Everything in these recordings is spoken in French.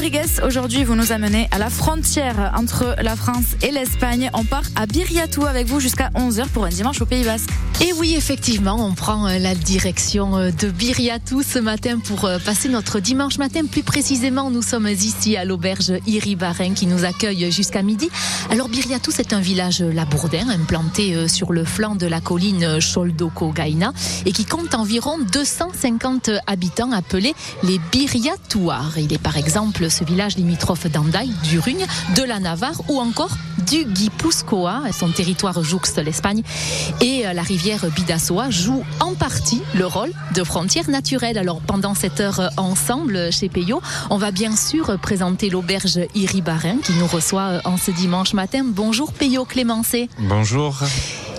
Rodriguez, aujourd'hui vous nous amenez à la frontière entre la France et l'Espagne. On part à Biriatou avec vous jusqu'à 11h pour un dimanche au Pays Basque. Et oui, effectivement, on prend euh, la direction euh, de Biriatou ce matin pour euh, passer notre dimanche matin. Plus précisément, nous sommes ici à l'auberge Iribarin qui nous accueille jusqu'à midi. Alors Biriatou, c'est un village labourdin implanté sur le flanc de la colline Choldoko-Gaïna et qui compte environ 250 habitants appelés les Biriatouars. Il est par exemple ce village limitrophe d'Andaï, du Rugne, de la Navarre ou encore du Guipuscoa. Son territoire jouxte l'Espagne et la rivière Bidassoa joue en partie le rôle de frontière naturelle. Alors pendant cette heure ensemble chez Payot, on va bien sûr présenter l'auberge Iribarin qui nous reçoit en ce dimanche matin. Bonjour Payot Clémencé. Bonjour.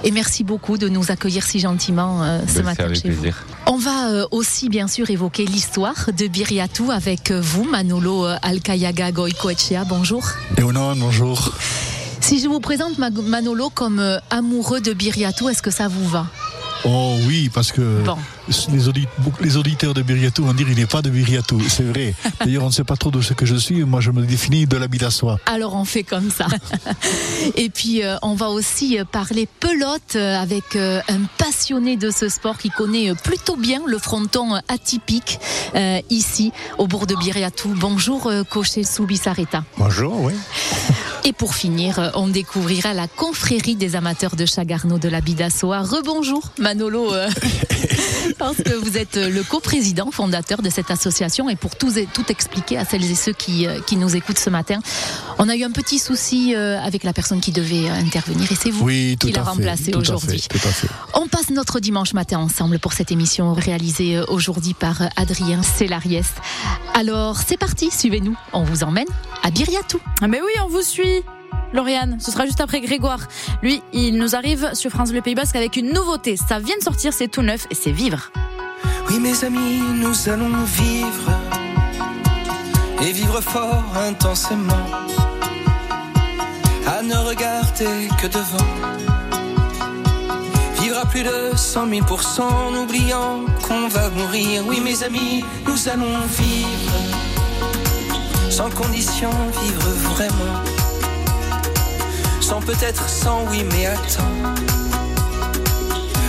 Et merci beaucoup de nous accueillir si gentiment euh, ce matin chez vous. On va euh, aussi bien sûr évoquer l'histoire de Biriatou avec euh, vous, Manolo Alcayaga Goicoechea. Bonjour. Léonon, bonjour. Si je vous présente Manolo comme euh, amoureux de Biriatou, est-ce que ça vous va? Oh oui, parce que les, auditeurs de Biriatou vont dire il n'est pas de Biriatou. C'est vrai. D'ailleurs, on ne sait pas trop de ce que je suis. Moi, je me définis de l'habit d'assois. Alors, on fait comme ça. Et puis, euh, on va aussi euh, parler pelote avec un passionné de ce sport qui connaît plutôt bien le fronton atypique ici, au bourg de Biriatou. Bonjour, Cocher Soubissareta. Bonjour, oui. Et pour finir, on découvrira la confrérie des amateurs de Chagarneau de la Bidassoa. Rebonjour Manolo, parce que vous êtes le coprésident fondateur de cette association. Et pour tout, tout expliquer à celles et ceux qui, euh, qui nous écoutent ce matin, on a eu un petit souci euh, avec la personne qui devait intervenir et c'est vous qui l'a remplacé aujourd'hui. On passe notre dimanche matin ensemble pour cette émission réalisée aujourd'hui par Adrien Célariès. Alors c'est parti, suivez-nous, on vous emmène à Biriatou. Ah, mais oui, on vous suit. Lauriane, ce sera juste après Grégoire. Lui, il nous arrive sur France Le Pays Basque avec une nouveauté. Ça vient de sortir, c'est tout neuf et c'est vivre. Oui, mes amis, nous allons vivre et vivre fort intensément. À ne regarder que devant. Vivre à plus de 100 000% en oubliant qu'on va mourir. Oui, mes amis, nous allons vivre sans condition, vivre vraiment. Sans peut-être sans oui, mais attends.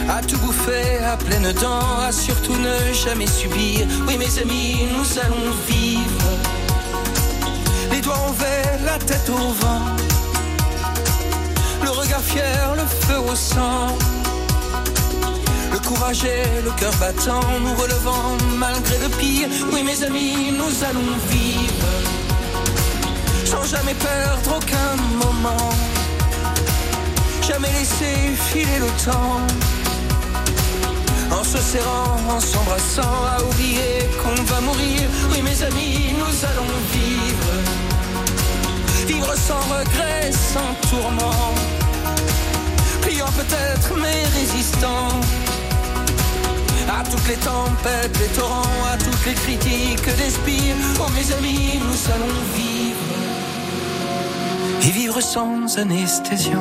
À tout bouffer à pleine dents, à surtout ne jamais subir. Oui, mes amis, nous allons vivre. Les doigts envers, la tête au vent. Le regard fier, le feu au sang. Le courage et le cœur battant, nous relevant malgré le pire. Oui, mes amis, nous allons vivre sans jamais perdre aucun moment, jamais laisser filer le temps, en se serrant, en s'embrassant, à oublier qu'on va mourir. Oui, mes amis, nous allons vivre, vivre sans regret, sans tourment, priant peut-être mais résistant. À toutes les tempêtes, les torrents, à toutes les critiques d'esprit. Oh mes amis, nous allons vivre et vivre sans anesthésion,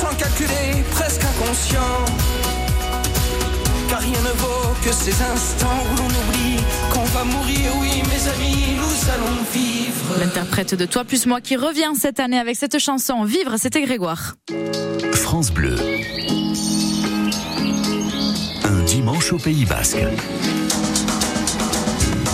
sans calculer, presque inconscient. Car rien ne vaut que ces instants où l'on oublie qu'on va mourir. Oui, mes amis, nous allons vivre. L'interprète de Toi plus moi qui revient cette année avec cette chanson Vivre, c'était Grégoire. France Bleu. Un dimanche au Pays Basque.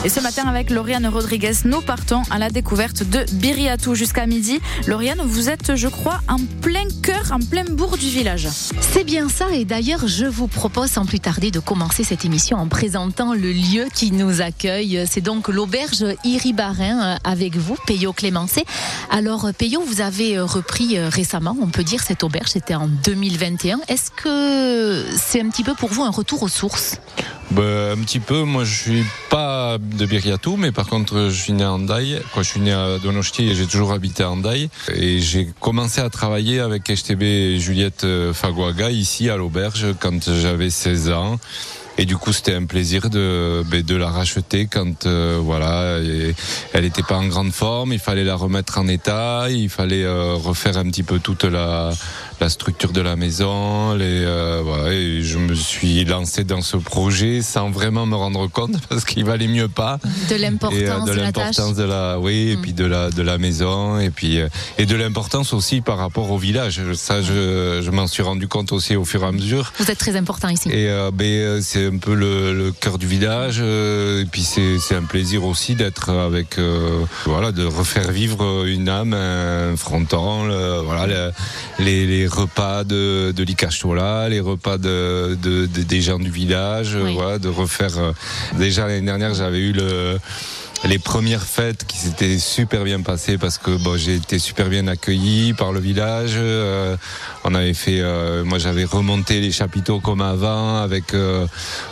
Et ce matin, avec Lauriane Rodriguez, nous partons à la découverte de Biriatou jusqu'à midi. Lauriane, vous êtes, je crois, en plein cœur, en plein bourg du village. C'est bien ça. Et d'ailleurs, je vous propose sans plus tarder de commencer cette émission en présentant le lieu qui nous accueille. C'est donc l'auberge Iribarin euh, avec vous, Payot Clémencé. Alors, Payot, vous avez euh, repris euh, récemment, on peut dire, cette auberge. C'était en 2021. Est-ce que c'est un petit peu pour vous un retour aux sources? Bah, Un petit peu. Moi, je suis pas pas de Biriatou, mais par contre, je suis né à Andaï. Quoi, je suis né à Donosti et j'ai toujours habité à Andaï. Et j'ai commencé à travailler avec HTB et Juliette Faguaga ici à l'auberge quand j'avais 16 ans. Et du coup, c'était un plaisir de, ben, de la racheter quand euh, voilà, elle n'était pas en grande forme. Il fallait la remettre en état. Il fallait euh, refaire un petit peu toute la, la structure de la maison. Les, euh, voilà, et je me suis lancé dans ce projet sans vraiment me rendre compte parce qu'il valait mieux pas. De l'importance de l'importance de la, oui, et mm. puis de la de la maison et puis euh, et de l'importance aussi par rapport au village. Ça, je, je m'en suis rendu compte aussi au fur et à mesure. Vous êtes très important ici. Et euh, ben, c'est un peu le, le cœur du village. et puis c'est c'est un plaisir aussi d'être avec voilà de refaire vivre une âme, un fronton, voilà les, les repas de, de l'Icachola, les repas de, de, des gens du village, voilà, de refaire. Euh, déjà l'année dernière, j'avais eu le les premières fêtes qui s'étaient super bien passées parce que bon, j'ai été super bien accueilli par le village. Euh, on avait fait, euh, moi j'avais remonté les chapiteaux comme avant, avec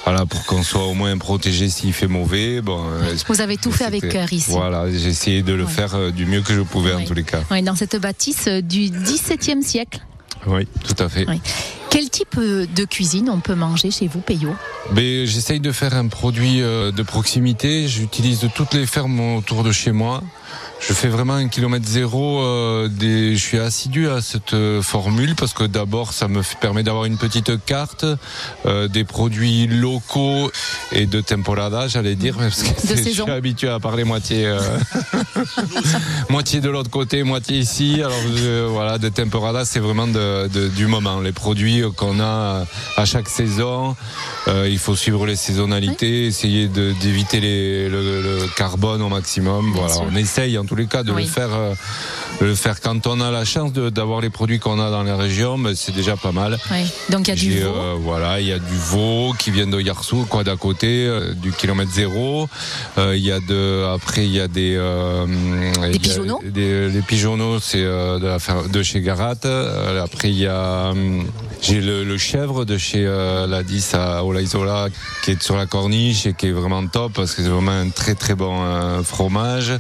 voilà pour qu'on soit au moins protégé s'il fait mauvais. Bon, vous avez tout fait avec cœur ici. Voilà, j'ai essayé de le faire du mieux que je pouvais en tous les cas. dans cette bâtisse du XVIIe siècle. Oui, tout à fait. Quel type euh, de cuisine on peut manger chez vous, Payot ben, J'essaye de faire un produit euh, de proximité. J'utilise toutes les fermes autour de chez moi. Je fais vraiment un kilomètre zéro. Euh, des, je suis assidu à cette euh, formule parce que d'abord, ça me permet d'avoir une petite carte euh, des produits locaux et de temporada, j'allais dire, parce que je suis habitué à parler moitié, euh, moitié de l'autre côté, moitié ici. Alors voilà, de temporada, c'est vraiment de, de, du moment. Les produits qu'on a à chaque saison, il faut suivre les saisonnalités, essayer d'éviter le, le, carbone au maximum. voilà, on essaye en tous les cas de le faire euh, le faire quand on a la chance d'avoir les produits qu'on a dans les régions ben, c'est déjà pas mal. Donc il y a du veau. euh, voilà il y a du veau qui vient de Yarsou quoi d'à côté euh, du kilomètre zéro. Il y a de après il y a des des pigeonneaux. les pigeonneaux c'est de, la, de chez Garat. Après il y a j'ai le, le, chèvre de chez la 10 à Olaizola qui est sur la corniche et qui est vraiment top parce que c'est vraiment un très très bon fromage.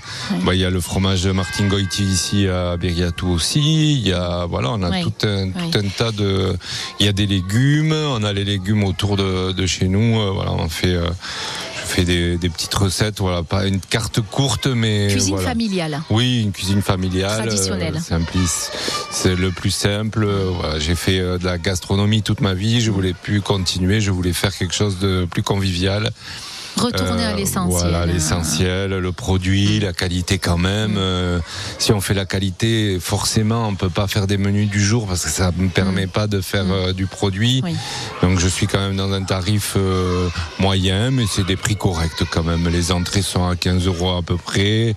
Bah, il y a le fromage Martin Goiti ici à Biriatou aussi. Il y a, voilà, on a tout, un, tout un tas de. Il y a des légumes, on a les légumes autour de, de chez nous. Euh, voilà, on fait. Euh, je fais des, des, petites recettes, voilà, pas une carte courte, mais cuisine familiale. Oui, une cuisine familiale, traditionnelle. Euh, c'est le plus simple. Voilà, j'ai fait de la gastronomie toute ma vie. Je voulais plus continuer. Je voulais faire quelque chose de plus convivial. Retourner à euh, l'essentiel. Voilà, l'essentiel, le produit, la qualité quand même. Mm. Euh, si on fait la qualité, forcément, on peut pas faire des menus du jour parce que ça me permet mm. pas de faire mm. euh, du produit. Donc je suis quand même dans un tarif moyen, mais c'est des prix corrects quand même. Les entrées sont à 15 euros à peu près.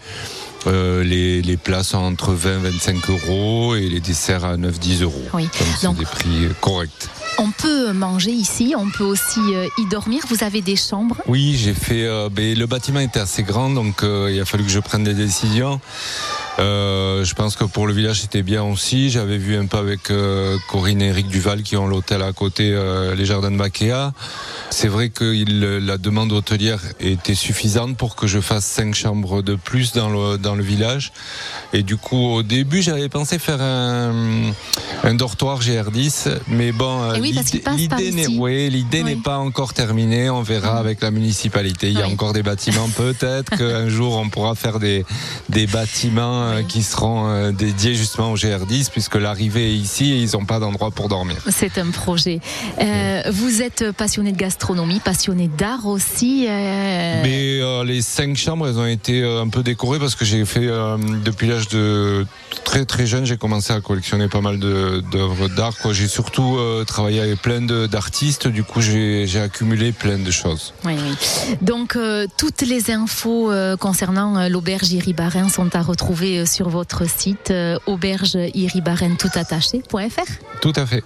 les, les plats sont entre 20 25 euros et les desserts à 9-10 euros. Oui. Donc c'est des prix corrects. On peut manger ici, on peut aussi euh, y dormir. Vous avez des chambres? Oui, j'ai fait. Euh, ben, le bâtiment était assez grand, donc euh, il a fallu que je prenne des décisions. Euh, je pense que pour le village c'était bien aussi. J'avais vu un peu avec euh, Corinne et Eric Duval qui ont l'hôtel à côté, euh, les jardins de Bakea. C'est vrai que il, la demande hôtelière était suffisante pour que je fasse cinq chambres de plus dans le dans le village. Et du coup, au début, j'avais pensé faire un, un dortoir GR10, mais bon, l'idée n'est oui, l'idée n'est pas encore terminée. On verra avec la municipalité. Il y a encore des bâtiments. Peut-être qu'un jour on pourra faire des des bâtiments euh, qui seront euh, dédiés justement au GR10 puisque l'arrivée est ici et ils n'ont pas d'endroit pour dormir. C'est un projet. Euh, vous êtes passionné de gastronomie, passionné d'art aussi. Mais les cinq chambres, elles ont été un peu décorées parce que j'ai fait depuis l'âge de très très jeune, j'ai commencé à collectionner pas mal d'œuvres d'art. J'ai surtout travaillé avec plein d'artistes. Du coup, j'ai accumulé plein de choses. Oui, oui. Donc toutes les infos concernant l'auberge Iribarin sont à retrouver sur votre site euh, aubergeiribarentoutattaché.fr. Tout à fait.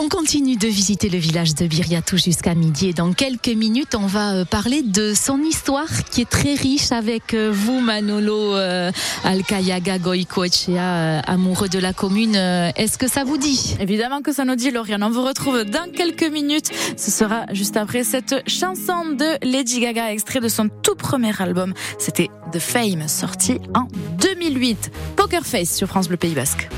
On continue de visiter le village de Biriatou jusqu'à midi et dans quelques minutes, on va euh, parler de son histoire qui est très riche avec euh, vous, Manolo euh, Alcayaga Goicoechea, amoureux de la commune. Est-ce que ça vous dit? Évidemment que ça nous dit, Lauriane. On vous retrouve dans quelques minutes. Ce sera juste après cette chanson de Lady Gaga, extrait de son tout premier album. C'était The Fame, sorti en 2008. Poker Face sur France Bleu Pays Basque.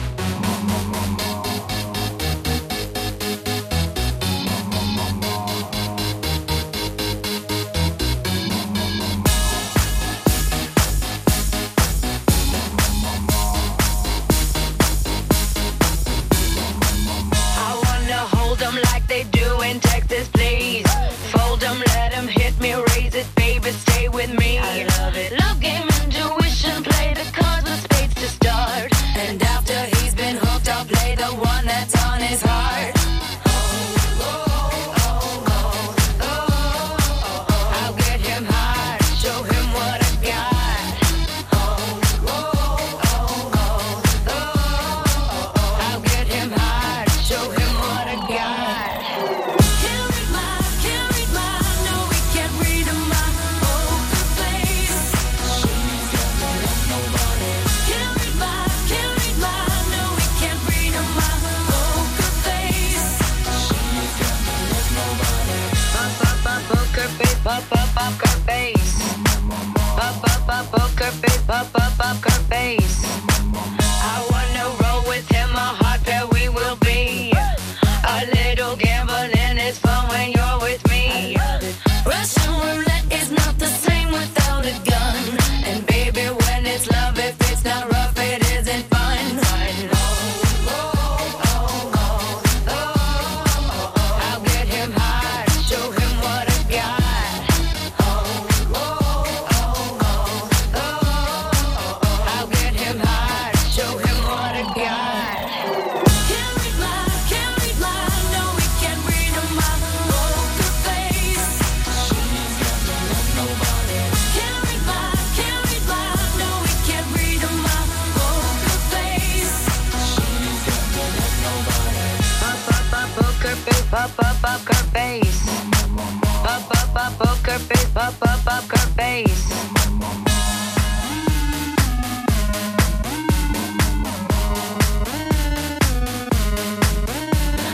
her face, up, up, up her face.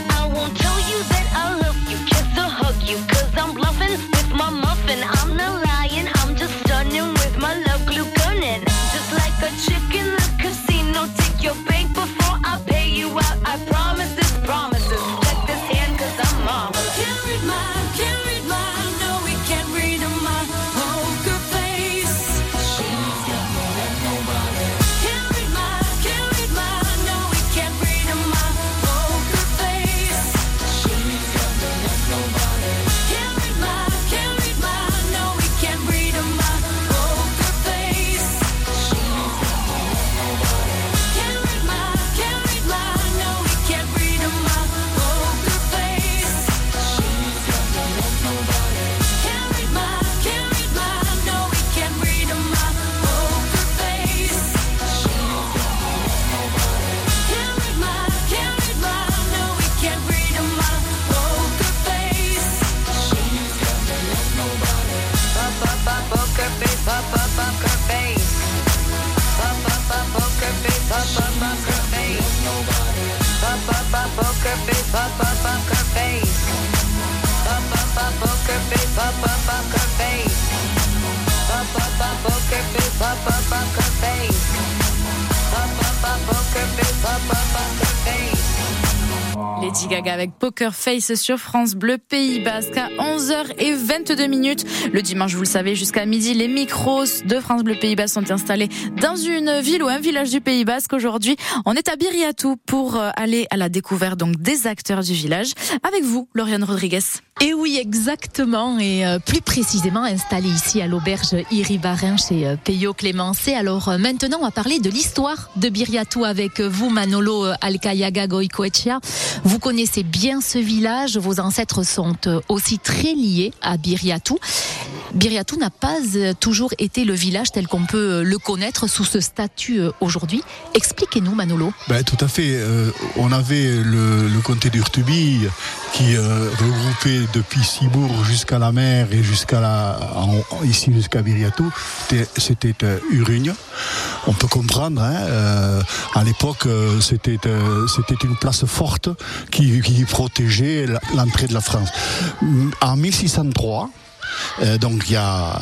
I won't tell you that I love you, kiss or hug I'm bluffing with my muffin. I'm not lying, I'm just stunning with my love glue gunning, just like a. up, up, up her face. Up, up, up, poker face. Up, up, up poker face. Up, up, up, up face. Up, up, up her face. Lady Gaga avec Poker Face sur France Bleu Pays Basque à 11h22 minutes. Le dimanche, vous le savez, jusqu'à midi, les micros de France Bleu Pays Basque sont installés dans une ville ou un village du Pays Basque. Aujourd'hui, on est à Biriatou pour euh, aller à la découverte donc des acteurs du village. Avec vous, Lauriane Rodriguez. Et oui, exactement. Et euh, plus précisément installé ici à l'auberge Iribarin chez euh, Peyo Clémencé. Alors maintenant, on va parler de l'histoire de Biriatou avec vous, Manolo Alcayaga Goicoechea. Vous connaissez bien ce village. Vos ancêtres sont aussi très liés à Biriatou. Biriatou n'a pas toujours été le village tel qu'on peut le connaître sous ce statut aujourd'hui. Expliquez-nous, Manolo. Ben, tout à fait. on avait le, le comté d'Urtubi qui regroupait depuis Cibourg jusqu'à la mer et jusqu'à la, ici jusqu'à Biriatou. C'était Urugne. On peut comprendre. Hein, à l'époque, c'était c'était une place forte qui, protégeait l'entrée de la France. En 1603, euh, donc il y a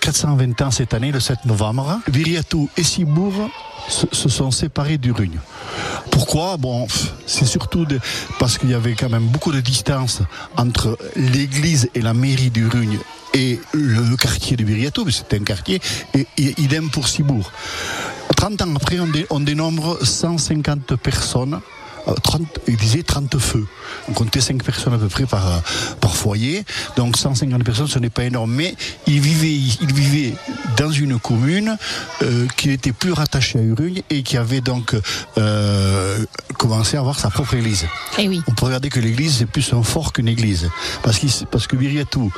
420 ans cette année, le 7 novembre, Viriatou et Cibourg se, sont séparés d'Urugne. Pourquoi? Bon, c'est surtout parce qu'il y avait quand même beaucoup de distance entre l'église et la mairie d'Urugne et le, quartier de Viriatou, c'était un quartier, et, idem pour Cibourg. 30 ans après, on dénombre 150 personnes 30, il disait 30 feux. On comptait 5 personnes à peu près par, par foyer. Donc 150 personnes, ce n'est pas énorme. Mais il vivait, il vivait dans une commune euh, qui n'était plus rattachée à Urugne et qui avait donc euh, commencé à avoir sa propre église. Et eh oui. On peut regarder que l'église, c'est plus un fort qu'une église. Parce, que parce que Viriatou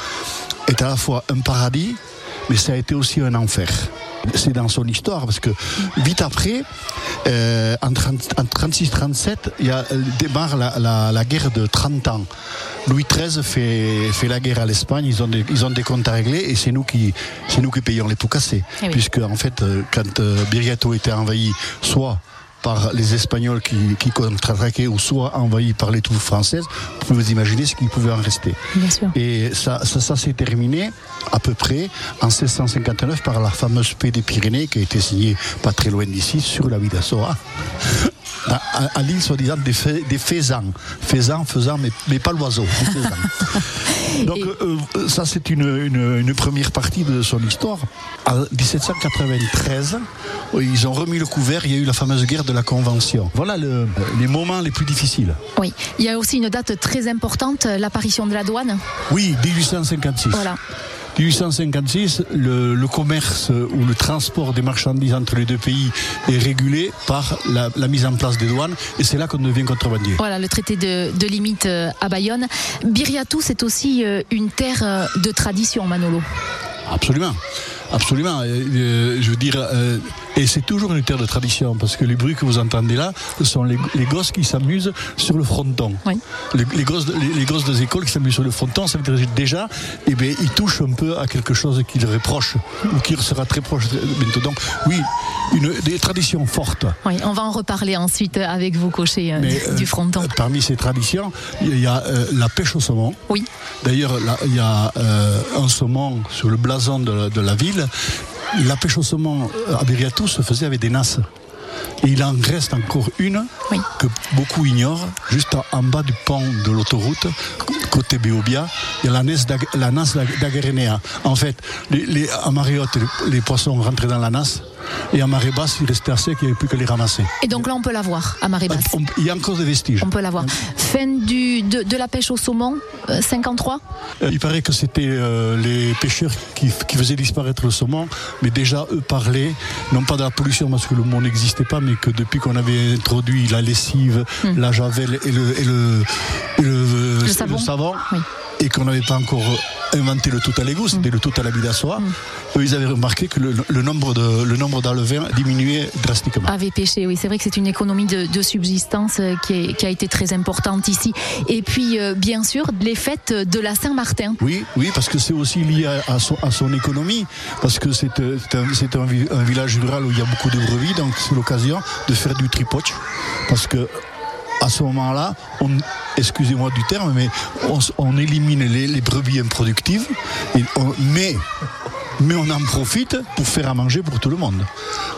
est à la fois un paradis, mais ça a été aussi un enfer. C'est dans son histoire, parce que vite après, euh, en 36-37, il y a, euh, démarre la, guerre de 30 ans. Louis XIII fait, fait la guerre à l'Espagne, ils ont, des, ils ont des comptes à régler et c'est nous qui, nous qui payons les pots cassés. Eh Puisque, en fait, euh, quand Biriato était envahi, soit par les Espagnols qui, qui contre-attaquaient ou soit envahis par les troupes françaises, vous pouvez vous imaginer ce qu'il pouvait en rester. Et ça, ça, s'est terminé à peu près en 1659 par la fameuse paix des Pyrénées qui a été signée pas très loin d'ici sur la Vidasoa à, l'île soi-disant des, des, faisans. Faisans, faisans, mais, mais pas l'oiseau. Donc euh, euh, ça c'est une, une, première partie de son histoire. En 1793, ils ont remis le couvert, il y a eu la fameuse guerre de la Convention. Voilà le, les moments les plus difficiles. Oui, il y a aussi une date très importante, l'apparition de la douane. Oui, 1856. Voilà. 1856, le, le, commerce ou le transport des marchandises entre les deux pays est régulé par la, la mise en place des douanes et c'est là qu'on devient contrebandier. Voilà, le traité de, de limite euh, à Bayonne. Biriatou, c'est aussi euh, une terre euh, de tradition, Manolo. Absolument. Absolument. je veux dire, et c'est toujours une terre de tradition, parce que les bruits que vous entendez là, ce sont les, gosses qui s'amusent sur le fronton. Les, gosses, les, gosses des écoles qui s'amusent sur le fronton, ça veut dire déjà, eh bien, ils touchent un peu à quelque chose qui leur est proche, ou qui sera très proche bientôt. Donc, oui, une, des traditions fortes. Oui, on va en reparler ensuite avec vous, cocher euh, du fronton. Euh, parmi ces traditions, il y a euh, la pêche au saumon. Oui. D'ailleurs, il y a un saumon sur le blason de, de la ville la pêche au saumon à Biriatou se faisait avec des nasses. Et il en reste encore une que beaucoup ignorent, juste en bas du pont de l'autoroute, côté Béobia, il y a la, nasse d'Agarenea. En fait, les, à Mariotte, les, poissons rentraient dans la nasse et à marée basse, il restait assez qu'il n'y avait plus que les ramasser. Et donc là, on peut la voir à marée basse. il y a encore des vestiges. On peut la voir. Fin du, de, la pêche au saumon, 53 euh, euh, Il paraît que c'était euh, les pêcheurs qui, faisaient disparaître le saumon, mais déjà eux parlaient, non pas de la pollution parce que le mot n'existait pas, mais que depuis qu'on avait introduit la lessive, hmm. la javel et le, et le, le, savon, et qu'on n'avait pas encore inventé le tout à l'égout, c'était le tout à l'habit d'assoir, mm. eux, ils avaient remarqué que le, nombre de le nombre d'alevins diminuait drastiquement. Avait pêché, oui, c'est vrai que c'est une économie de, subsistance euh, qui, a été très importante ici. Et puis, euh, bien sûr, les fêtes de la Saint-Martin. Oui, oui, parce que c'est aussi lié à, son, à, son, économie, parce que c'est euh, un, un, village rural où il y a beaucoup de brebis, donc c'est l'occasion de faire du tripoche, parce que à ce moment-là, excusez-moi du terme, mais on, élimine les, brebis improductives, mais mais on en profite pour faire à manger pour tout le monde.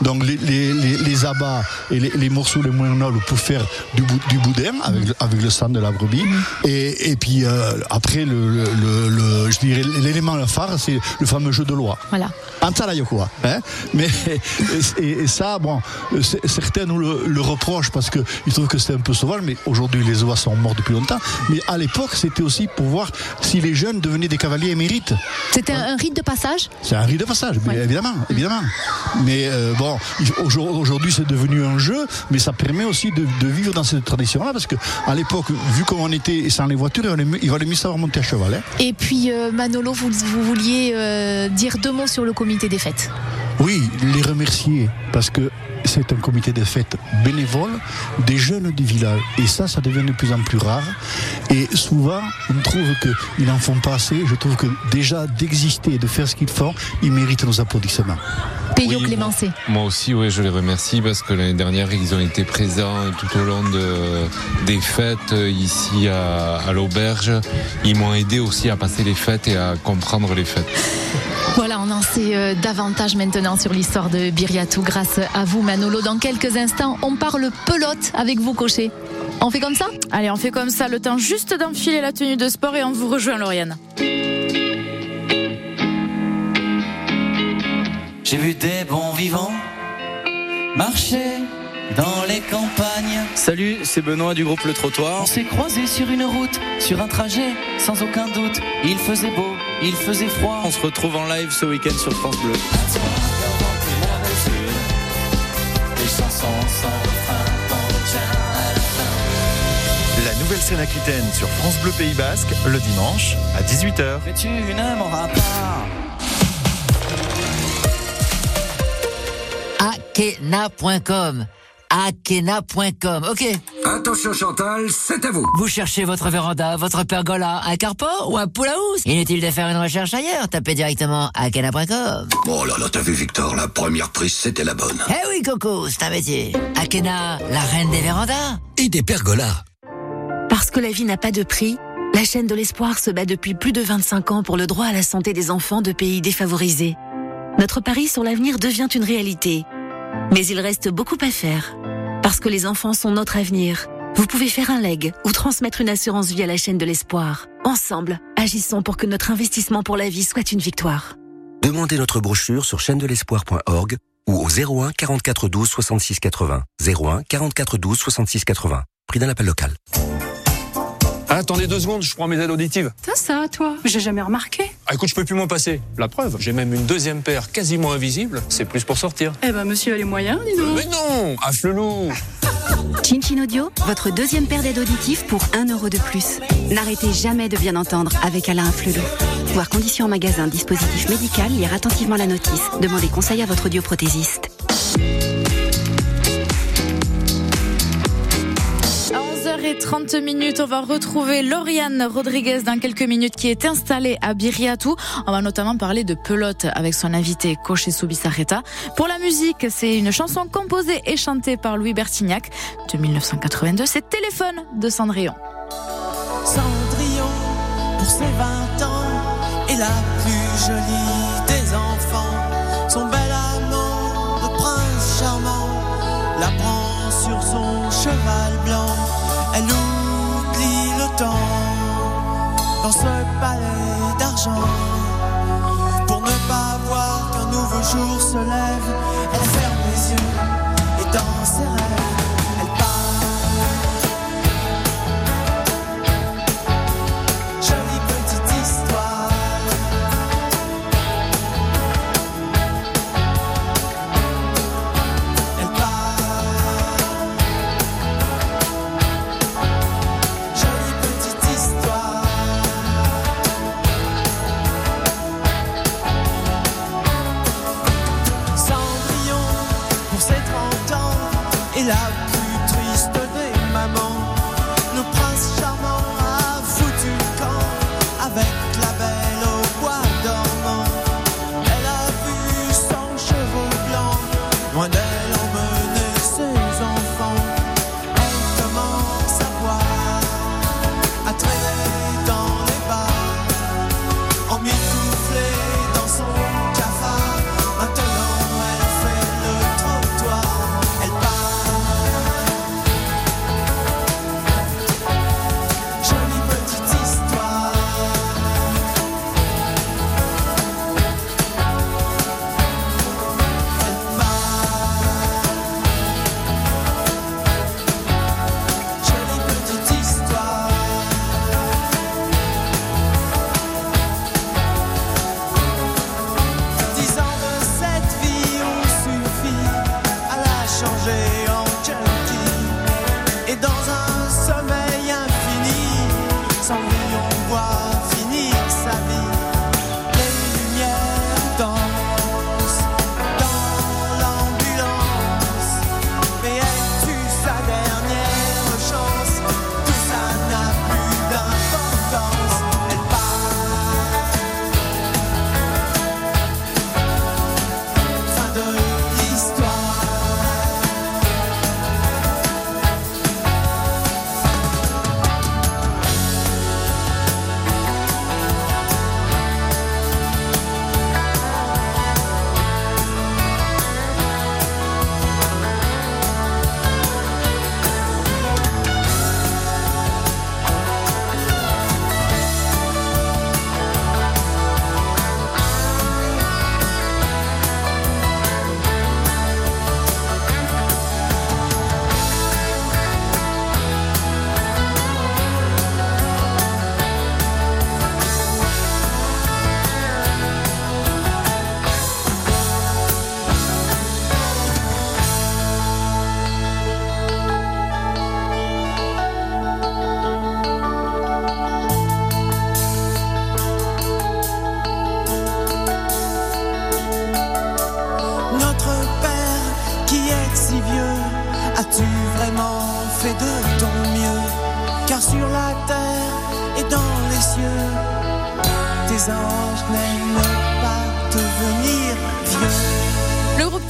Donc les, abats et les, morceaux les moins nobles pour faire du, du boudin avec, avec, le sang de la brebis. Mm-hmm. Et, puis euh, après, le, je dirais l'élément phare, c'est le fameux jeu de loi. Voilà. Antalayoko. Hein Mais et, ça, bon, certains nous le, reprochent parce qu'ils trouvent que c'est un peu sauvage, mais aujourd'hui les oies sont morts depuis longtemps. Mais à l'époque, c'était aussi pour voir si les jeunes devenaient des cavaliers émérites. C'était un rite de passage? C'est un rite de passage, évidemment, évidemment. Mais euh, bon, aujourd'hui c'est devenu un jeu, mais ça permet aussi de, vivre dans cette tradition-là, parce que à l'époque, vu comment on était sans les voitures, il valait mieux savoir monter à cheval. Hein. Et puis euh, Manolo, vous, vous vouliez euh, dire deux mots sur le comité des fêtes? Oui, les remercier, parce que c'est un comité de fête bénévole des jeunes du village. Et ça, ça devient de plus en plus rare. Et souvent, on trouve qu'ils n'en font pas assez. Je trouve que déjà d'exister et de faire ce qu'ils font, ils méritent nos applaudissements. Payot Clémencé. Moi, aussi, oui, je les remercie parce que l'année dernière, ils ont été présents tout au long de, des fêtes ici à, à l'auberge. Ils m'ont aidé aussi à passer les fêtes et à comprendre les fêtes. Voilà, on en sait euh, davantage maintenant sur l'histoire de Biriatou grâce à vous, Manolo. Dans quelques instants, on parle pelote avec vous, Cocher. On fait comme ça? Allez, on fait comme ça. Le temps juste d'enfiler la tenue de sport et on vous rejoint, Lauriane. J'ai vu des bons vivants marcher dans les campagnes. Salut, c'est Benoît du groupe Le Trottoir. On s'est croisés sur une route, sur un trajet, sans aucun doute. Il faisait beau, il faisait froid. On se retrouve en live ce week-end sur France Bleu. La nouvelle scène aquitaine sur France Bleu Pays Basque, le dimanche à 18h. Mais tu n'aimeras pas. Akena.com akena.com. Ok. Attention Chantal, c'est à vous. Vous cherchez votre véranda, votre pergola, un carport ou un pool house Inutile de faire une recherche ailleurs. Tapez directement akena.com. Oh là là, t'as vu Victor, la première prise c'était la bonne. Eh oui Coco, c'est un métier. Akena, la reine des vérandas. Et des pergolas. Parce que la vie n'a pas de prix, la chaîne de l'espoir se bat depuis plus de 25 ans pour le droit à la santé des enfants de pays défavorisés. Notre pari sur l'avenir devient une réalité. Mais il reste beaucoup à faire. Parce que les enfants sont notre avenir. Vous pouvez faire un leg ou transmettre une assurance vie à la chaîne de l'espoir. Ensemble, agissons pour que notre investissement pour la vie soit une victoire. Demandez notre brochure sur chaîne de l'espoir.org ou au 01 44 12 66 80. 01 44 12 66 80. Prix d'un appel local. Attendez deux secondes, je prends mes aides auditives. T'as ça, toi J'ai jamais remarqué. Ah, écoute, je peux plus m'en passer. La preuve, j'ai même une deuxième paire quasiment invisible. C'est plus pour sortir. Eh ben, monsieur a les moyens, dis donc. Mais non Afflelou Chin Audio, votre deuxième paire d'aides auditives pour 1 euro de plus. N'arrêtez jamais de bien entendre avec Alain Afflelou. Voir conditions en magasin, dispositif médical, lire attentivement la notice. Demandez conseil à votre audioprothésiste. 30 minutes, on va retrouver Lauriane Rodriguez dans quelques minutes qui est installée à Biriatou. On va notamment parler de pelote avec son invité Coché Soubissareta. Pour la musique, c'est une chanson composée et chantée par Louis Bertignac de 1982. C'est Téléphone de Cendrillon. Cendrillon, pour ses 20 ans, est la plus jolie dans ce palais d'argent. Pour ne pas voir qu'un nouveau jour se lève,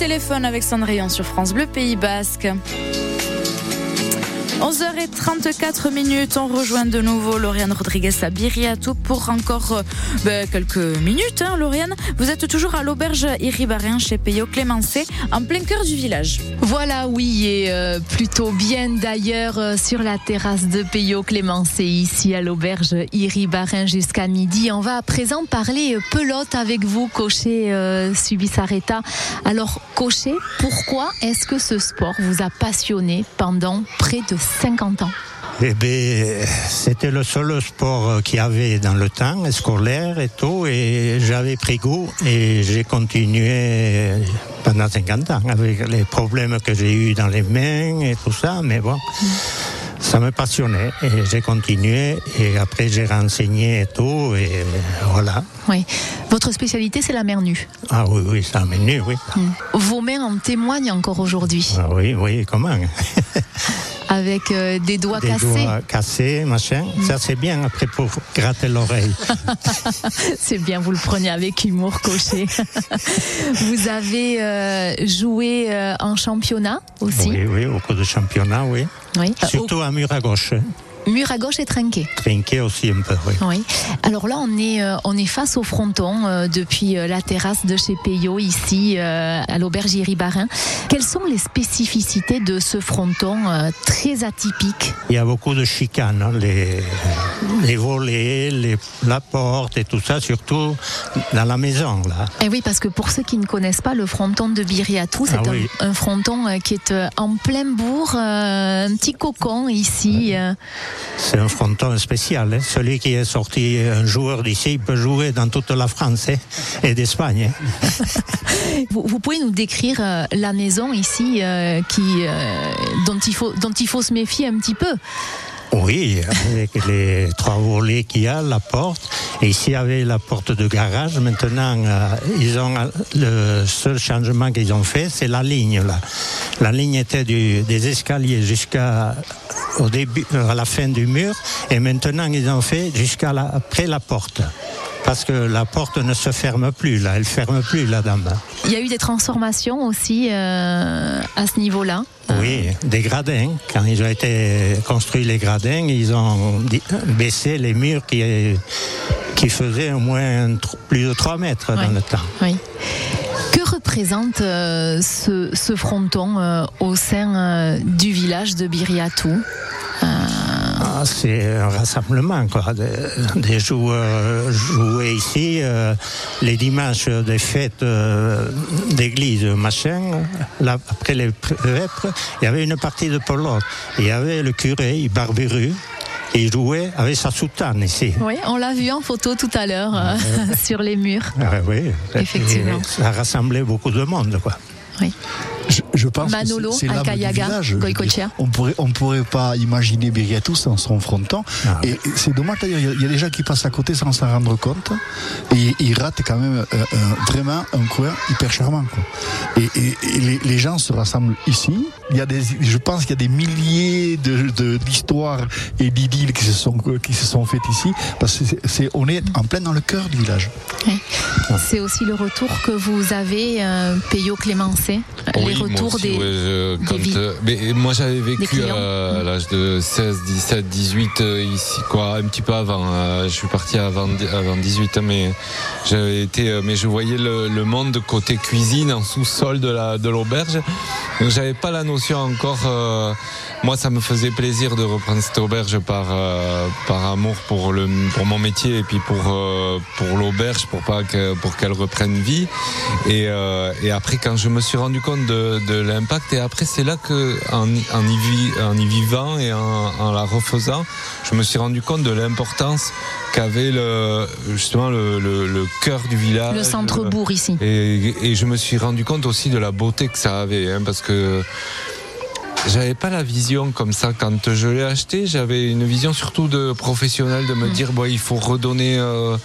téléphone avec Cendrillon sur France Bleu Pays Basque. 11h34 minutes, on rejoint de nouveau Lauriane Rodriguez à pour encore euh, ben, quelques minutes. Hein, Lauriane, vous êtes toujours à l'auberge Iribarien chez Peyo Clémencé, en plein cœur du village. Voilà, oui, et euh, plutôt bien d'ailleurs euh, sur la terrasse de Peyo Clémencé, ici à l'auberge Iribarin jusqu'à midi. On va à présent parler pelote avec vous, Cocher Subisareta. Alors, Cocher, pourquoi est-ce que ce sport vous a passionné pendant près de 50 ans Eh bien, c'était le seul sport qu'il y avait dans le temps, scolaire et tout, et j'avais pris goût et j'ai continué pendant 50 ans avec les problèmes que j'ai eus dans les mains et tout ça, mais bon. Ça me passionnait et j'ai continué et après j'ai renseigné et tout et voilà. Oui. Votre spécialité, c'est la mer nue. Ah oui, oui, ça m'a nu, oui. Vos mains en témoignent encore aujourd'hui, Ah oui, oui, comment? Avec euh, des doigts Des cassés. doigts cassés, machin. Ça c'est bien après pour gratter l'oreille. C'est bien, vous le prenez avec humour, Cocher. vous avez euh, joué euh, en championnat aussi? Oui, oui, au cours de championnat, oui. Oui. Euh, Surtout à mur à gauche. hein. Mur à gauche et trinqué. Trinqué aussi un peu, oui. Oui. Alors là, on est, euh, on est face au fronton euh, depuis euh, la terrasse de chez Peyo, ici, euh, à l'auberge Iribarin. Quelles sont les spécificités de ce fronton euh, très atypique? Il y a beaucoup de chicanes, hein, les, les volets, les, la porte et tout ça, surtout dans la maison, là. Eh oui, parce que pour ceux qui ne connaissent pas le fronton de Biriatou, c'est Ah un, oui. un fronton euh, qui est euh, en plein bourg, euh, un petit cocon ici. C'est un fronton spécial. hein. Celui qui est sorti, un joueur d'ici, il peut jouer dans toute la France hein, et d'Espagne. hein. Vous, vous pouvez nous décrire la maison ici euh, qui, euh, dont, il faut, dont il faut se méfier un petit peu? Oui, avec les trois volets qu'il y a, la porte. Et ici, avait la porte de garage. Maintenant, euh, ils ont le seul changement qu'ils ont fait, c'est la ligne. Là. La ligne était des escaliers jusqu'à au début, euh, à la fin du mur. Et maintenant, ils ont fait jusqu'à après la porte. Parce que la porte ne se ferme plus, là. Elle ferme plus, la dame. Il y a eu des transformations aussi euh, à ce niveau-là. Oui, des gradins. Quand ils ont été construits les gradins, ils ont baissé les murs qui, qui faisaient au moins plus de 3 mètres dans le temps. Oui. Que représente euh, ce, ce fronton euh, au sein euh, du village de Biriatou Ah, c'est un rassemblement, quoi. Des, des joueurs joués ici, euh, les dimanches des fêtes euh, d'église, machin. Là, après les prêtres, il y avait une partie de pelote. Il y avait le curé, il barberu, il jouait avec sa soutane ici. Oui, on l'a vu en photo tout à l'heure euh, sur les murs. Ah oui, Effectivement. Ça rassemblait beaucoup de monde, quoi. Je, je pense Manolo, que c'est- dire. Goïcoechea. On pourrait, on pourrait pas imaginer Biriatou sans son fronton. Ah et et c'est dommage d'ailleurs, il y a- il y, a des gens qui passent à côté sans s'en rendre compte. Et ils ratent quand même euh, euh, vraiment un coin hyper charmant. Quoi. Et, et- et les, les gens se rassemblent ici. Il y a des, je pense qu'il y a des milliers de, de- d'histoires et d'idylles qui se sont, qui se sont faites ici. Parce que c'est, on est en plein dans le cœur du village. C'est aussi le retour que vous avez, euh, Peyo Clémencé, Oui, moi retours aussi, des, ouais, je- des quand, vies. euh, mais moi j'avais vécu euh, à l'âge de 16, 17, 18 euh, ici quoi, un petit peu avant. euh, je suis parti avant, avant 18 ans, mais j'avais été, euh, mais je voyais le, le monde côté cuisine en sous-sol de la de l'auberge. Donc j'avais pas la notion encore. Moi, ça me faisait plaisir de reprendre cette auberge par euh, par amour pour le pour mon métier et puis pour euh, pour l'auberge pour pas que pour qu'elle reprenne vie. Et euh, et après quand je me suis rendu compte de, de l'impact et après c'est là que en, en y, vi- en y vivant et en, en la refaisant, je me suis rendu compte de l'importance qu'avait le justement le, le, le cœur du village. Le centre-bourg ici. Et, et je me suis rendu compte aussi de la beauté que ça avait, hein, parce que J'avais pas la vision comme ça quand je l'ai acheté. J'avais une vision surtout de professionnel, de me dire bon, il faut redonner euh,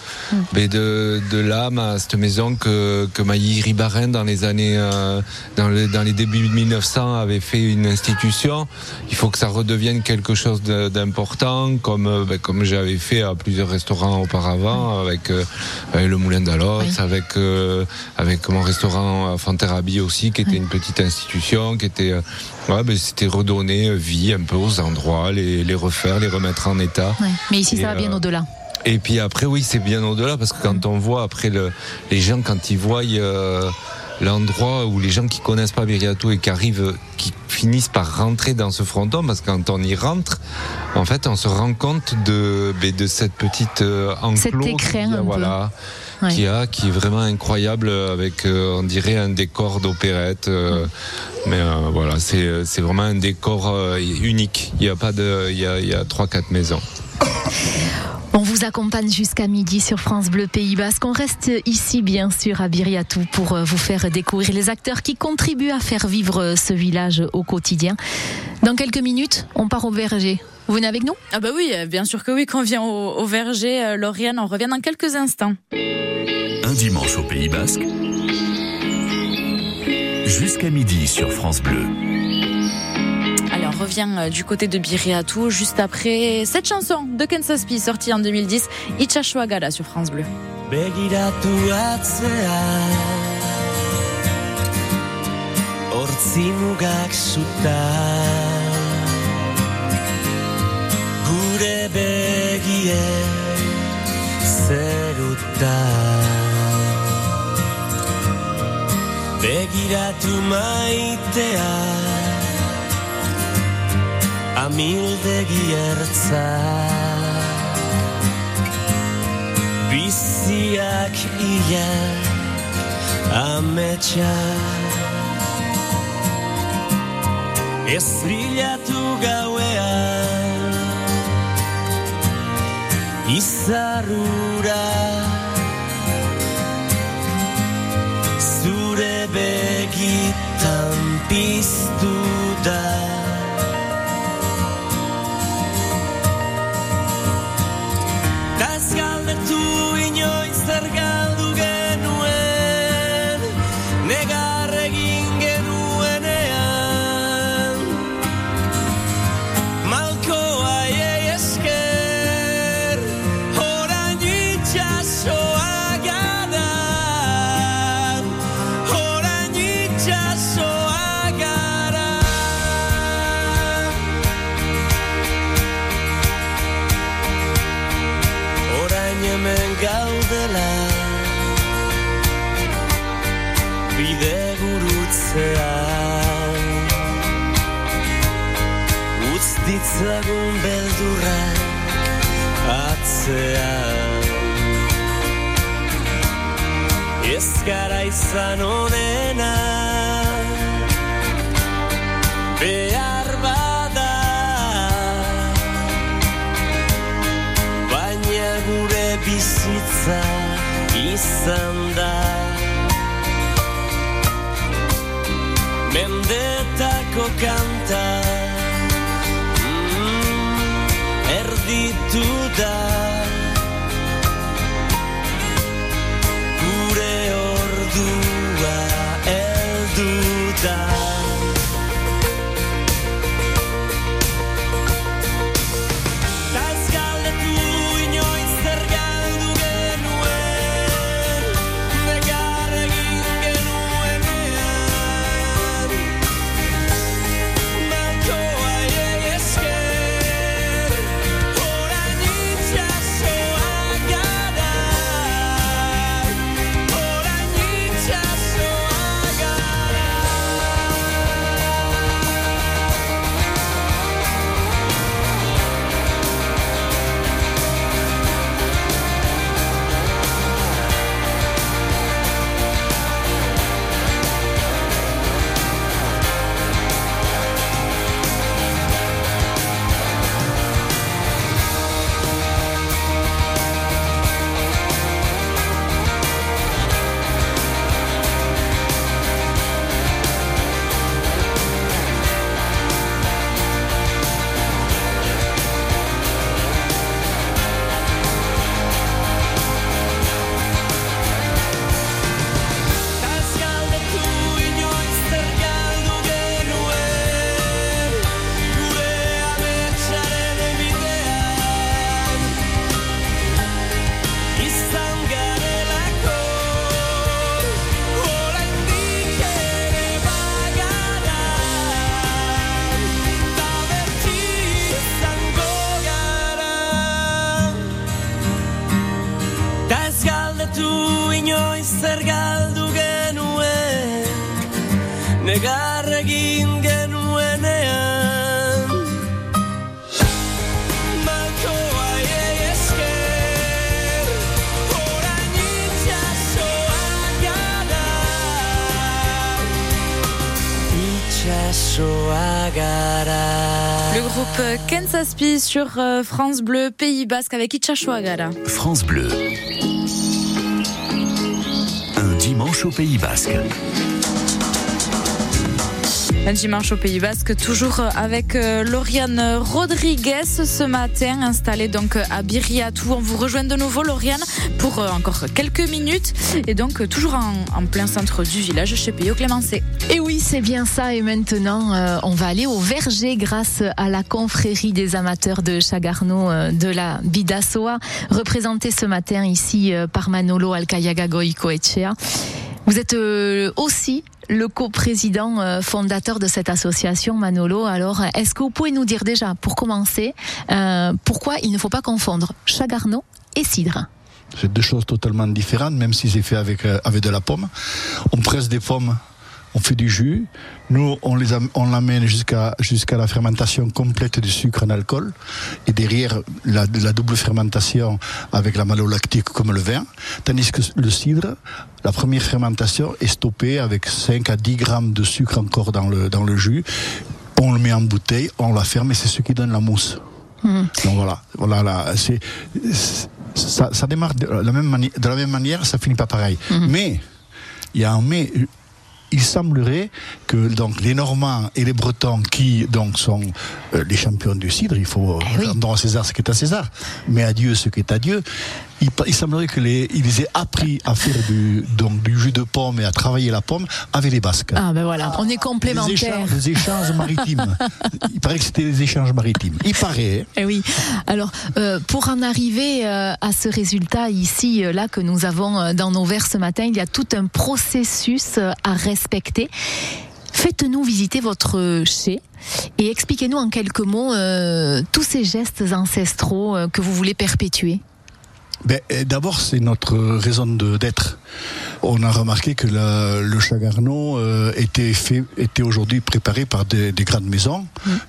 ben, de, de l'âme à cette maison que que Maï Ribarin dans les années euh, dans, les, dans les débuts de 1900 avait fait une institution. Il faut que ça redevienne quelque chose d'important, comme euh, ben, comme j'avais fait à plusieurs restaurants auparavant avec, euh, avec le Moulin d'Alos, avec euh, avec mon restaurant à Fonterrabie aussi, qui était une petite institution, qui était euh, ouais, ben, c'était redonner euh, vie un peu aux endroits, les, les refaire, les remettre en état. Ouais. Mais ici, Et, ça va bien euh, au-delà. Et puis après, oui, c'est bien au-delà parce que quand on voit après le, les gens, quand ils voient euh, l'endroit où les gens qui connaissent pas Viriato et qui arrivent, qui finissent par rentrer dans ce fronton, parce que quand on y rentre, en fait, on se rend compte de, ben, de cette petite enclos Cet écrin a, un peu. Ouais. qui a, qui est vraiment incroyable avec, euh, on dirait un décor d'opérette. euh, mais euh, voilà, c'est vraiment un décor unique. Il y a pas de, il y a, il y a trois quatre maisons. On vous accompagne jusqu'à midi sur France Bleu Pays Basque. On reste ici, bien sûr, à Biriatou pour vous faire découvrir les acteurs qui contribuent à faire vivre ce village au quotidien. Dans quelques minutes, on part au verger. Vous venez avec nous? Ah bah oui, euh, bien sûr que oui, quand on vient au, au verger, euh, Lauriane, on revient dans quelques instants. Un dimanche au Pays Basque. Jusqu'à midi sur France Bleu. Allez, on revient euh, du côté de Biriatou juste après cette chanson de Kansas P sortie en 2010, Itchashwagada sur France Bleu. Begiratu atzea Hortzi mugak zuta Gure begie zeruta. Begiratu maitea Amildegi ertza. Biziak ia ametsa. Ez bilatu gauean Izarrura Zure begitan piztu da. Ta ez galdetu inoiz zer ditzagun beldurrak atzean. Ez gara izan onena behar bada. Baina gure bizitza izan da. Mendetako kanta erditu da. Gure ordua eldu da sur euh, France Bleu, Pays Basque avec Itchachouagara. France Bleu. Un dimanche au Pays Basque. Un dimanche au Pays Basque, toujours avec euh, Lauriane Rodriguez ce matin, installée donc à Biriatou. On vous rejoint de nouveau, Lauriane, pour euh, encore quelques minutes. Et donc, toujours en, en plein centre du village, chez Payot Clémencé. Et c'est bien ça. Et maintenant, euh, on va aller au verger grâce à la confrérie des amateurs de Chagarno euh, de la Bidassoa, représentée ce matin ici euh, par Manolo Alcayaga Goicoechea. Vous êtes euh, aussi le coprésident fondateur de cette association, Manolo. Alors, est-ce que vous pouvez nous dire déjà, pour commencer, pourquoi il ne faut pas confondre Chagarno et cidre? C'est deux choses totalement différentes, même si c'est fait avec, avec de la pomme. On presse des pommes, on fait du jus. Nous, on les on l'amène jusqu'à jusqu'à la fermentation complète du sucre en alcool. Et derrière, la, la double fermentation avec la malolactique comme le vin. Tandis que le cidre, la première fermentation est stoppée avec 5 à 10 grammes de sucre encore dans le, dans le jus. On le met en bouteille, on la ferme et c'est ce qui donne la mousse. Donc voilà, voilà, là, c'est, ça, ça démarre de la même manière, de la même manière, ça finit pas pareil. Mais il y a un mais. Il semblerait que donc les Normands et les Bretons, qui donc sont euh, les champions du cidre, il faut rendre à César ce qui est à César, mais à Dieu ce qui est à Dieu. Il, il semblerait que les, ils aient appris à faire du donc du jus de pomme et à travailler la pomme avec les Basques. Ah ben voilà, on est complémentaires. échanges, des échanges maritimes. il paraît que c'était des échanges maritimes. Il paraît. Eh oui. Alors, euh, pour en arriver euh, à ce résultat ici, euh, là que nous avons dans nos verres ce matin, il y a tout un processus à respecter. Faites-nous visiter votre chez et expliquez-nous en quelques mots euh, tous ces gestes ancestraux que vous voulez perpétuer. Ben, euh, D'abord, c'est notre raison d'être. On a remarqué que le, le chagarneau euh, était fait, était aujourd'hui préparé par des, des grandes maisons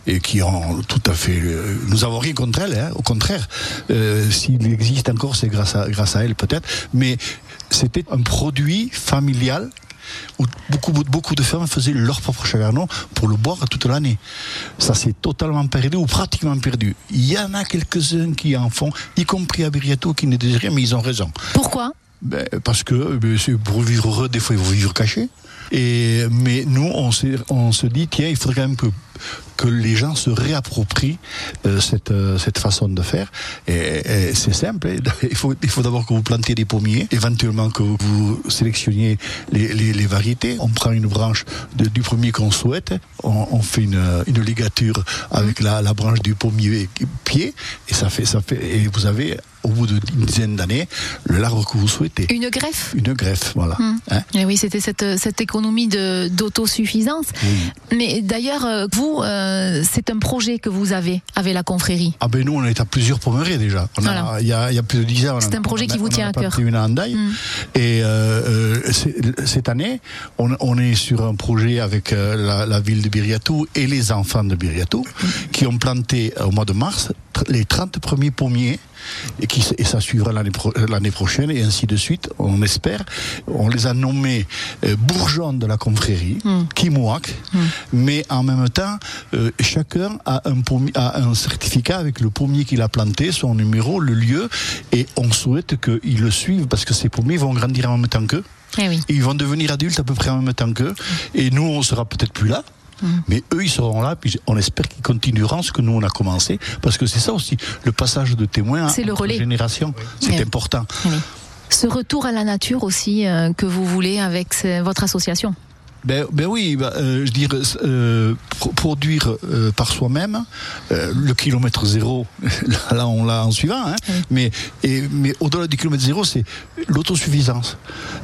et qui ont tout à fait. euh, nous avons rien contre elles, hein, au contraire. Euh, S'il existe encore, c'est grâce à grâce à elles peut-être. Mais c'était un produit familial où beaucoup, beaucoup de femmes faisaient leur propre chagarneau pour le boire toute l'année. Ça s'est totalement perdu ou pratiquement perdu. Il y en a quelques-uns qui en font, y compris à Biriato, qui ne disent rien, mais ils ont raison. Pourquoi? Ben, Parce que ben, c'est pour vivre heureux, des fois il faut vivre caché. Et, mais nous, on, on se dit, tiens, il faudrait quand même que, que les gens se réapproprient euh, cette, euh, cette façon de faire. Et, et c'est simple, hein. il faut, il faut d'abord que vous plantiez des pommiers, éventuellement que vous sélectionniez les, les, les variétés. On prend une branche de- du pommier qu'on souhaite, on, on fait une, une ligature avec la, la branche du pommier pied, et ça fait, ça fait, et vous avez au bout d'une dizaine d'années le l'arbre que vous souhaitez. Une greffe Une greffe, voilà. Hmm. Hein Eh oui, c'était cette, cette économie de- d'autosuffisance. Mais d'ailleurs, euh, vous, euh, c'est un projet que vous avez avec la confrérie. Ah ben nous on est à plusieurs pommerés déjà. A- Voilà. Il y, a, il y a plus de 10 ans. C'est un projet on a- qui vous tient à cœur. une à Handaï. Mm. Et euh, cette année, on, on est sur un projet avec la, la ville de Biriatou et les enfants de Biriatou qui ont planté au mois de mars les 30 premiers pommiers. Et, qui, s- et ça suivra l'année pro- l'année prochaine et ainsi de suite, on espère. On les a nommés euh, bourgeons de la confrérie, Kimouak, mais en même temps, euh, chacun a un, pommier- a un certificat avec le pommier qu'il a planté, son numéro, le lieu, et on souhaite qu'ils le suivent parce que ces pommiers vont grandir en même temps qu'eux. Eh oui. Ils vont devenir adultes à peu près en même temps qu'eux. Et nous, on sera peut-être plus là. Mais eux, ils seront là, puis on espère qu'ils continueront ce que nous, on a commencé. Parce que c'est ça aussi, le passage de témoins C'est le générations. C'est Oui. important. Oui. Ce retour à la nature aussi euh, que vous voulez avec votre association. Ben, ben oui, ben, euh, je dirais, euh, pro- produire euh, par soi-même, euh, le kilomètre zéro, là, on l'a en suivant, hein, mais, et, mais au-delà du kilomètre zéro, c'est l'autosuffisance.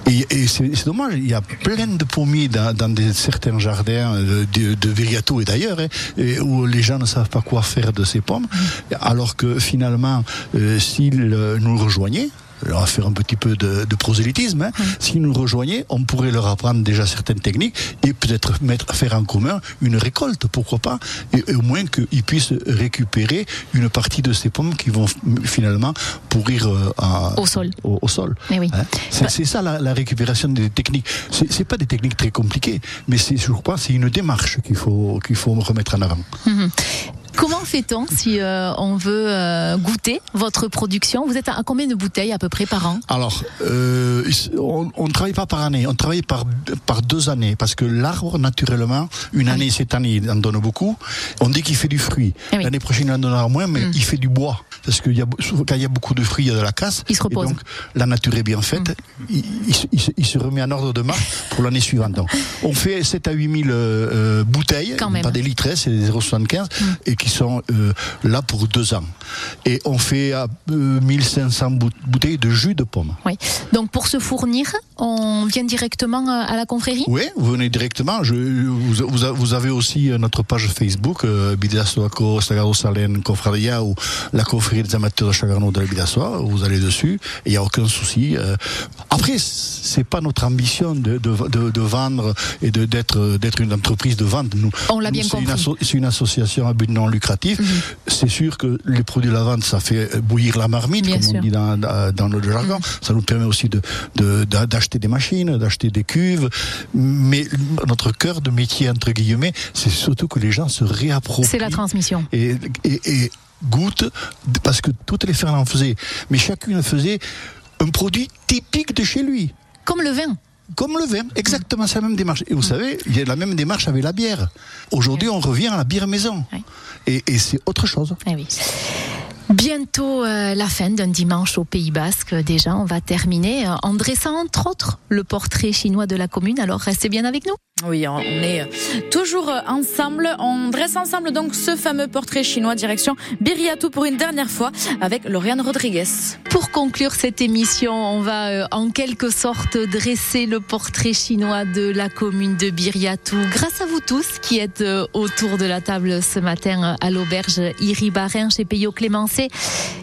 Et, et c'est dommage, il y a plein de pommiers dans, dans des, certains jardins euh, de, de Viriato et d'ailleurs, hein, où les gens ne savent pas quoi faire de ces pommes, alors que finalement, euh, s'ils nous rejoignaient, on va faire un petit peu de, de prosélytisme, hein. s'ils nous rejoignaient, on pourrait leur apprendre déjà certaines techniques et peut-être mettre, faire en commun une récolte, pourquoi pas, et, et au moins qu'ils puissent récupérer une partie de ces pommes qui vont finalement pourrir euh, à- Au sol. Au, au sol. Eh oui. Hein. C'est c'est ça la, la récupération des techniques. C'est c'est pas des techniques très compliquées, mais c'est, je crois, c'est une démarche qu'il faut qu'il faut remettre en avant. Mhm. Comment fait-on si euh, on veut euh, goûter votre production? Vous êtes à, à combien de bouteilles à peu près par an? Alors, euh, on ne travaille pas par année, on travaille par, par deux années, parce que l'arbre, naturellement, une année, cette année, il en donne beaucoup. On dit qu'il fait du fruit. Eh oui. L'année prochaine, il en donnera moins, mais Mm. il fait du bois. Parce que y a, quand il y a beaucoup de fruits, il y a de la casse. Il se repose. Et donc, la nature est bien faite. Mm. Il, il se- il se, il se remet en ordre de marche pour l'année suivante. Donc, on fait 7 à 8 000 euh, euh, bouteilles, Quand même. pas des litres, hein, c'est des 0,75, Mm. et qui sont euh, là pour deux ans. Et on fait euh, 1500 bout- bouteilles de jus de pomme. Oui. Donc pour se fournir, on vient directement à la confrérie? Oui, vous venez directement. Je, vous, vous a- vous avez aussi notre page Facebook, euh, Bidassoaco, Sagaro Salen, Confradia, ou la confrérie des amateurs de Chagarno de la Bidassoa. Vous allez dessus, il n'y a aucun souci. euh. Après, c'est pas notre ambition de, de, de, de vendre et de d'être d'être une entreprise de vente. Nous, On l'a bien compris. c'est une association à but non lucratif. Mhm. C'est sûr que les produits de la vente, ça fait bouillir la marmite, Bien comme sûr. Mhm. on dit dans, dans notre jargon. Ça nous permet aussi de- d'acheter des machines, d'acheter des cuves. Mais notre cœur de métier, entre guillemets, c'est surtout que les gens se réapproprient. C'est la transmission. Et, et, et goûtent, parce que toutes les fermes en faisaient. Mais chacune faisait un produit typique de chez lui. Comme le vin. Comme le vin, exactement, c'est la même démarche. Et vous savez, il y a la même démarche avec la bière. Aujourd'hui, on revient à la bière maison. Et, et c'est autre chose. Eh oui. Bientôt euh, la fin d'un dimanche au Pays Basque. Déjà, on va terminer euh, en dressant entre autres le portrait chinois de la commune. Alors restez bien avec nous. Oui, on est toujours ensemble. On dresse ensemble donc ce fameux portrait chinois direction Biriatou pour une dernière fois avec Lauriane Rodriguez. Pour conclure cette émission, on va euh, en quelque sorte dresser le portrait chinois de la commune de Biriatou. Grâce à vous tous qui êtes euh, autour de la table ce matin à l'auberge Iribarin chez Peyo Clémencé,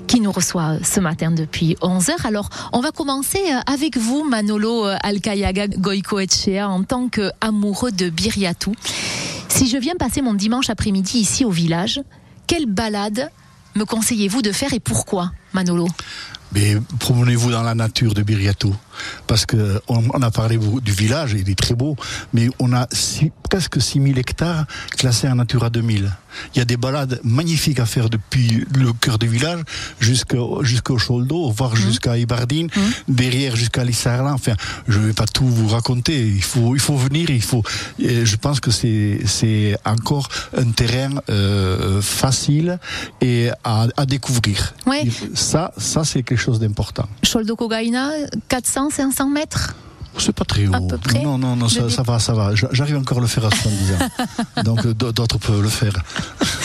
qui nous reçoit euh, ce matin depuis 11h. Alors, on va commencer avec vous, Manolo Alcayaga Goico Etchea, en tant qu'amoureux de Biriatou. Si je viens passer mon dimanche après-midi ici au village, quelle balade me conseillez-vous de faire et pourquoi, Manolo? Mais promenez-vous dans la nature de Biriatou. Parce que on, on a parlé du village, il est très beau, mais on a six- presque 6000 hectares classés en Natura 2000. Il y a des balades magnifiques à faire depuis le cœur du village jusqu'au jusqu'au Choldo, voire jusqu'à Ibardine, derrière jusqu'à Lissarlan. Enfin, je ne vais pas tout vous raconter. Il faut, il faut venir. Il faut. et je pense que c'est, c'est encore un terrain euh, facile et à, à découvrir. Ouais. Ça, ça c'est quelque chose d'important. Choldo Kogaina, 400, 500 mètres C'est pas très haut. À peu près non, non, non, ça, ça va, ça va. J'arrive encore à le faire à 70 ans. Donc euh, d'autres peuvent le faire.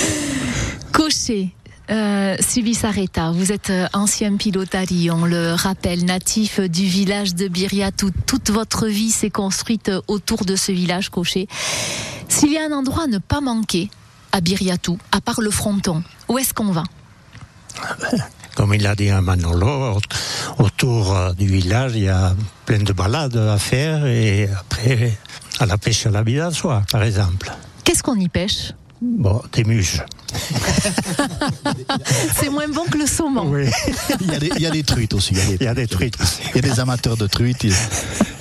Cocher. Euh, Suivi Sareta, vous êtes euh, ancien pilotari, on le rappelle, natif du village de Biriatou. Toute votre vie s'est construite autour de ce village Cocher. S'il y a un endroit à ne pas manquer à Biriatou, à part le fronton, où est-ce qu'on va? Comme il a dit à Manolo, aut- autour euh, du village, il y a plein de balades à faire et après, à la pêche à la bidassoie, par exemple. Qu'est-ce qu'on y pêche? Bon, des muches. C'est moins bon que le saumon. Oui. Il y a des, il y a des truites aussi. Il y a des, Il y a des truites. il y a des amateurs de truites.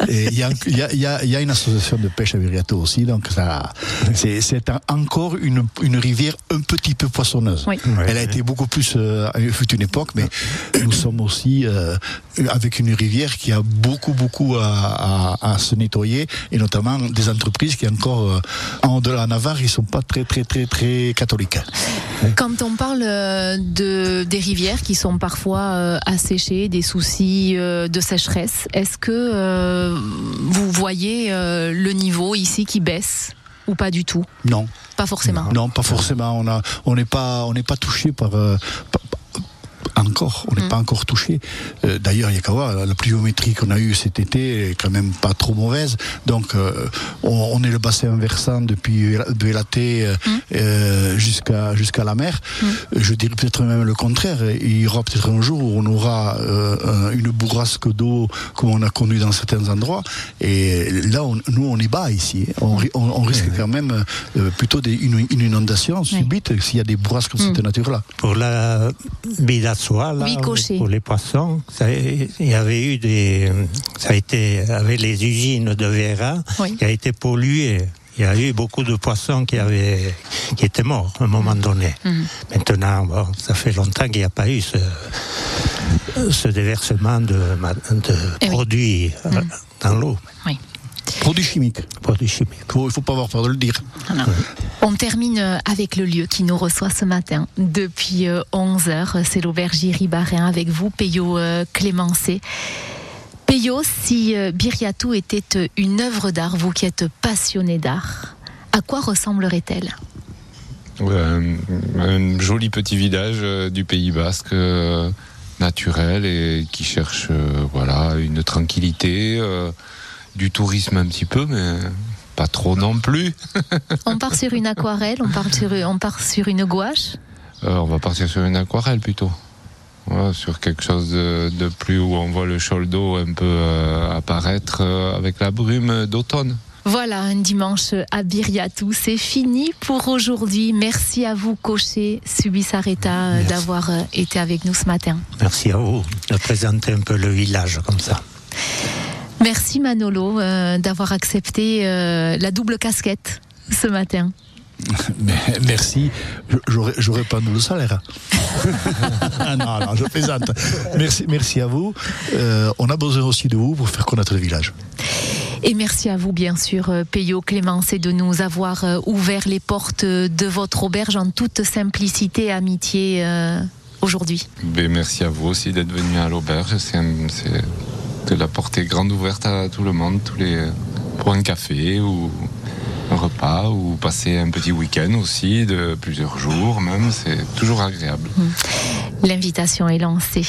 Et il y a, il y a- il y a- il y a une association de pêche à Viriato aussi. Donc ça, c'est, c'est un- encore une, une rivière un petit peu poissonneuse. Oui. Elle a été beaucoup plus euh, fut une époque, mais nous sommes aussi euh, avec une rivière qui a beaucoup, beaucoup à, à- à se nettoyer, et notamment des entreprises qui encore, euh, en de la Navarre, ils sont pas très, très, très, très catholiques. Quand on parle euh, de, des rivières qui sont parfois euh, asséchées, des soucis euh, de sécheresse, est-ce que euh, vous voyez euh, le niveau ici qui baisse ou pas du tout? Non. Pas forcément. Non, pas forcément. On a, on n'est pas, on n'est pas touché par, euh, par- encore, on n'est Mm. pas encore touché. Euh, D'ailleurs, il y a qu'à voir, la pluviométrie qu'on a eue cet été est quand même pas trop mauvaise. Donc, euh, on, on est le bassin versant depuis Bélaté euh, Mm. euh, jusqu'à jusqu'à la mer. Euh, Je dirais peut-être même le contraire. Il y aura peut-être un jour où on aura euh, un- une bourrasque d'eau comme on a connu dans certains endroits. Et là, on- nous, on est bas ici. On, ri- on- on risque quand même euh, plutôt des- une, une inondation subite s'il y a des bourrasques de cette nature-là. Pour la là, Oui, pour les poissons, il y avait eu des. Ça a été avec les usines de Vera qui a été pollué. Il y a eu beaucoup de poissons qui, avaient, qui étaient morts à un moment donné. Maintenant, bon, ça fait longtemps qu'il n'y a pas eu ce, ce déversement de, de produits euh, dans l'eau. Oui. Produits chimiques. Produits chimiques. Il ne faut pas avoir peur de le dire. On termine euh, avec le lieu qui nous reçoit ce matin. Depuis 11h, c'est l'aubergerie Barin avec vous, Peyo euh, Clémencé. Peyo, si euh, Biriatou était euh, une œuvre d'art, vous qui êtes passionné d'art, à quoi ressemblerait-elle? Un, joli petit village euh, du Pays Basque, euh, naturel et qui cherche euh, voilà une tranquillité, euh, du tourisme un petit peu, mais pas trop non plus. On part sur une aquarelle, on part sur, on part sur une gouache Euh, on va partir sur une aquarelle plutôt. Voilà, sur quelque chose de, de plus où on voit le chol d'eau un peu euh, apparaître euh, avec la brume d'automne. Voilà, un dimanche à Biriatou, c'est fini pour aujourd'hui. Merci à vous, Cocher, Subisareta, d'avoir été avec nous ce matin. Merci à vous de présenter un peu le village comme ça. Merci Manolo euh, d'avoir accepté euh, la double casquette ce matin. Mais merci. J'aurais, pas nous le salaire. ah non, non, je plaisante. Merci, merci à vous. Euh, on a besoin aussi de vous pour faire connaître le village. Et merci à vous, bien sûr, Peyo Clémence, et de nous avoir ouvert les portes de votre auberge en toute simplicité et amitié euh, aujourd'hui. Ben, merci à vous aussi d'être venu à l'auberge. Un- c'est de la portée grande ouverte à tout le monde, tous les pour un café ou un repas ou passer un petit week-end aussi de plusieurs jours même. C'est toujours agréable. L'invitation est lancée.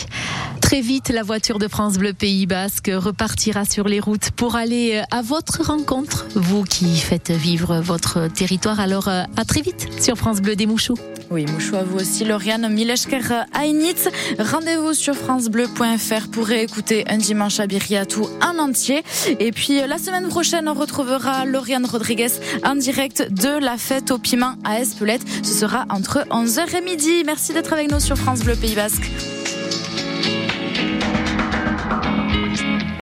Très vite, la voiture de France Bleu Pays Basque repartira sur les routes pour aller euh, à votre rencontre, vous qui faites vivre votre territoire. Alors, euh, à très vite sur France Bleu des Mouchoux. Oui, Mouchou à vous aussi, Lauriane Mileshker Ainitz. Rendez-vous sur FranceBleu.fr pour écouter un dimanche à Biriatou en entier. Et puis, euh, la semaine prochaine, on retrouvera Lauriane Rodriguez en direct de la fête au piment à Espelette. Ce sera entre 11h et midi. Merci d'être avec nous sur France Bleu Pays Basque.